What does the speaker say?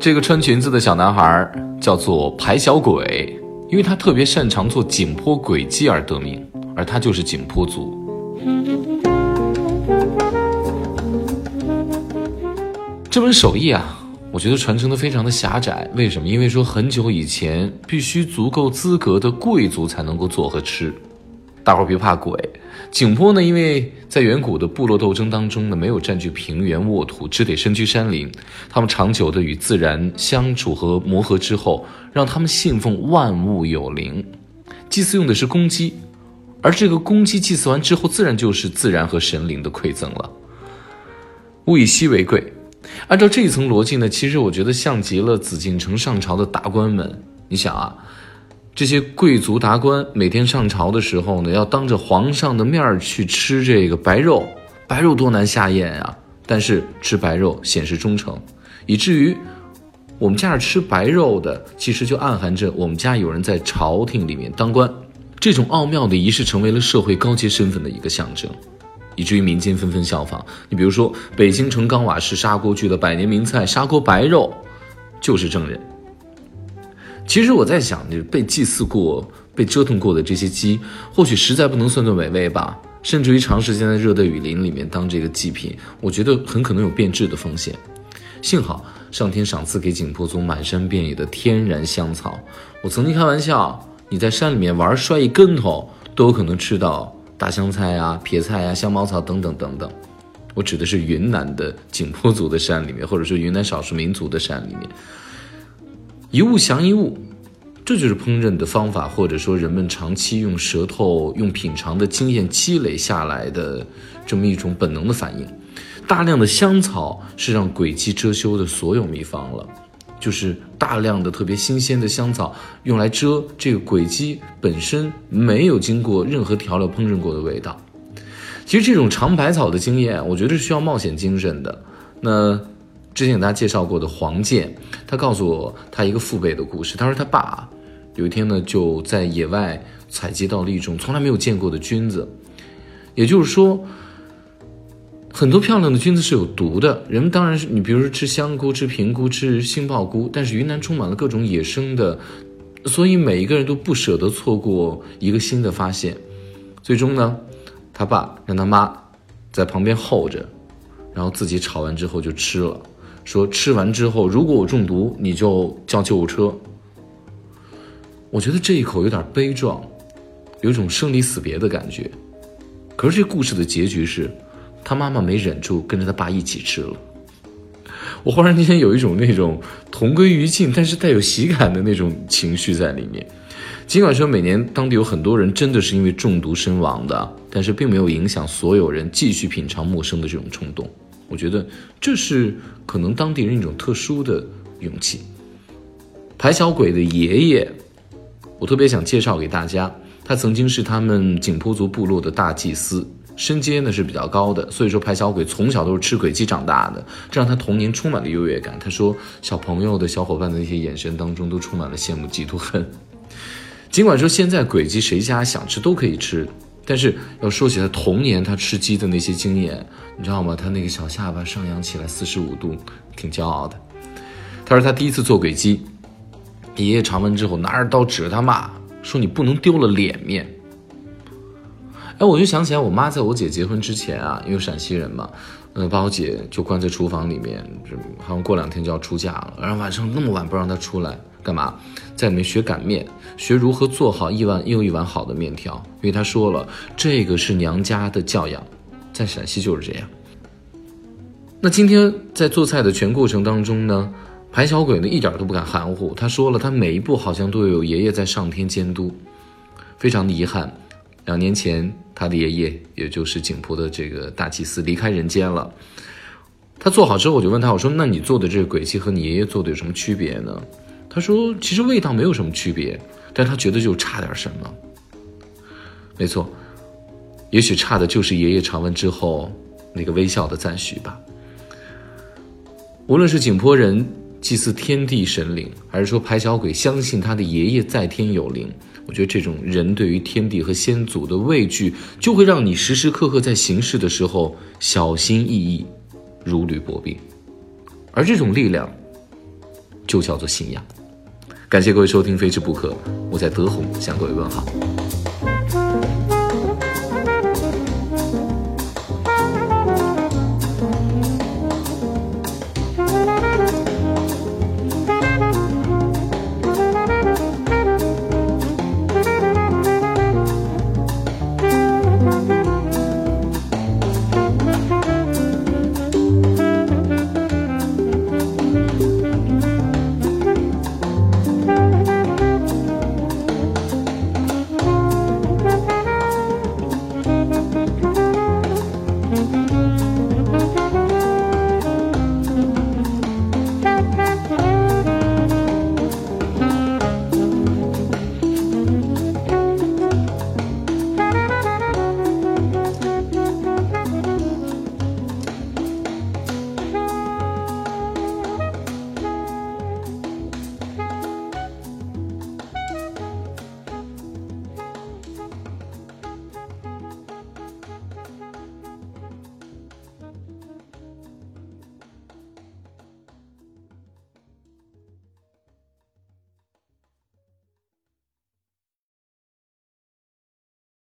这个穿裙子的小男孩叫做排小鬼，因为他特别擅长做井坡轨迹而得名，而他就是景颇族。这门手艺啊，我觉得传承的非常的狭窄。为什么？因为说很久以前，必须足够资格的贵族才能够做和吃。大伙儿别怕鬼，景颇呢，因为在远古的部落斗争当中呢，没有占据平原沃土，只得身居山林。他们长久的与自然相处和磨合之后，让他们信奉万物有灵。祭祀用的是公鸡，而这个公鸡祭祀完之后，自然就是自然和神灵的馈赠了。物以稀为贵。按照这一层逻辑呢，其实我觉得像极了紫禁城上朝的达官们。你想啊，这些贵族达官每天上朝的时候呢，要当着皇上的面去吃这个白肉，白肉多难下咽啊！但是吃白肉显示忠诚，以至于我们家是吃白肉的，其实就暗含着我们家有人在朝廷里面当官。这种奥妙的仪式成为了社会高阶身份的一个象征。以至于民间纷纷效仿。你比如说，北京城钢瓦市砂锅居的百年名菜砂锅白肉，就是证人。其实我在想，就被祭祀过、被折腾过的这些鸡，或许实在不能算作美味吧。甚至于长时间在热带雨林里面当这个祭品，我觉得很可能有变质的风险。幸好上天赏赐给景颇族满山遍野的天然香草。我曾经开玩笑，你在山里面玩摔一跟头，都有可能吃到。大香菜啊，撇菜啊，香茅草等等等等，我指的是云南的景颇族的山里面，或者说云南少数民族的山里面，一物降一物，这就是烹饪的方法，或者说人们长期用舌头、用品尝的经验积累下来的这么一种本能的反应。大量的香草是让鬼姬遮羞的所有秘方了。就是大量的特别新鲜的香草用来遮这个鬼鸡本身没有经过任何调料烹饪过的味道。其实这种尝百草的经验，我觉得是需要冒险精神的。那之前给大家介绍过的黄健，他告诉我他一个父辈的故事。他说他爸有一天呢就在野外采集到了一种从来没有见过的菌子，也就是说。很多漂亮的菌子是有毒的，人们当然是你，比如说吃香菇、吃平菇、吃杏鲍菇，但是云南充满了各种野生的，所以每一个人都不舍得错过一个新的发现。最终呢，他爸让他妈在旁边候着，然后自己炒完之后就吃了，说吃完之后如果我中毒，你就叫救护车。我觉得这一口有点悲壮，有一种生离死别的感觉。可是这故事的结局是。他妈妈没忍住，跟着他爸一起吃了。我忽然之间有一种那种同归于尽，但是带有喜感的那种情绪在里面。尽管说每年当地有很多人真的是因为中毒身亡的，但是并没有影响所有人继续品尝陌生的这种冲动。我觉得这是可能当地人一种特殊的勇气。排小鬼的爷爷，我特别想介绍给大家，他曾经是他们景颇族部落的大祭司。身阶呢是比较高的，所以说排小鬼从小都是吃鬼鸡长大的，这让他童年充满了优越感。他说，小朋友的小伙伴的那些眼神当中都充满了羡慕、嫉妒、恨。尽管说现在鬼鸡谁家想吃都可以吃，但是要说起他童年他吃鸡的那些经验，你知道吗？他那个小下巴上扬起来四十五度，挺骄傲的。他说他第一次做鬼鸡，爷爷尝完之后拿着刀指着他骂，说你不能丢了脸面。哎，我就想起来，我妈在我姐结婚之前啊，因为陕西人嘛，嗯，把我姐就关在厨房里面，好像过两天就要出嫁了，然后晚上那么晚不让她出来，干嘛？在里面学擀面，学如何做好一碗又一碗好的面条，因为她说了，这个是娘家的教养，在陕西就是这样。那今天在做菜的全过程当中呢，排小鬼呢一点都不敢含糊，他说了，他每一步好像都有爷爷在上天监督，非常的遗憾。两年前，他的爷爷，也就是景颇的这个大祭司离开人间了。他做好之后，我就问他：“我说，那你做的这个鬼鸡和你爷爷做的有什么区别呢？”他说：“其实味道没有什么区别，但他觉得就差点什么。”没错，也许差的就是爷爷尝完之后那个微笑的赞许吧。无论是景颇人祭祀天地神灵，还是说排小鬼相信他的爷爷在天有灵。我觉得这种人对于天地和先祖的畏惧，就会让你时时刻刻在行事的时候小心翼翼、如履薄冰。而这种力量，就叫做信仰。感谢各位收听《非吃不可》，我在德宏向各位问好。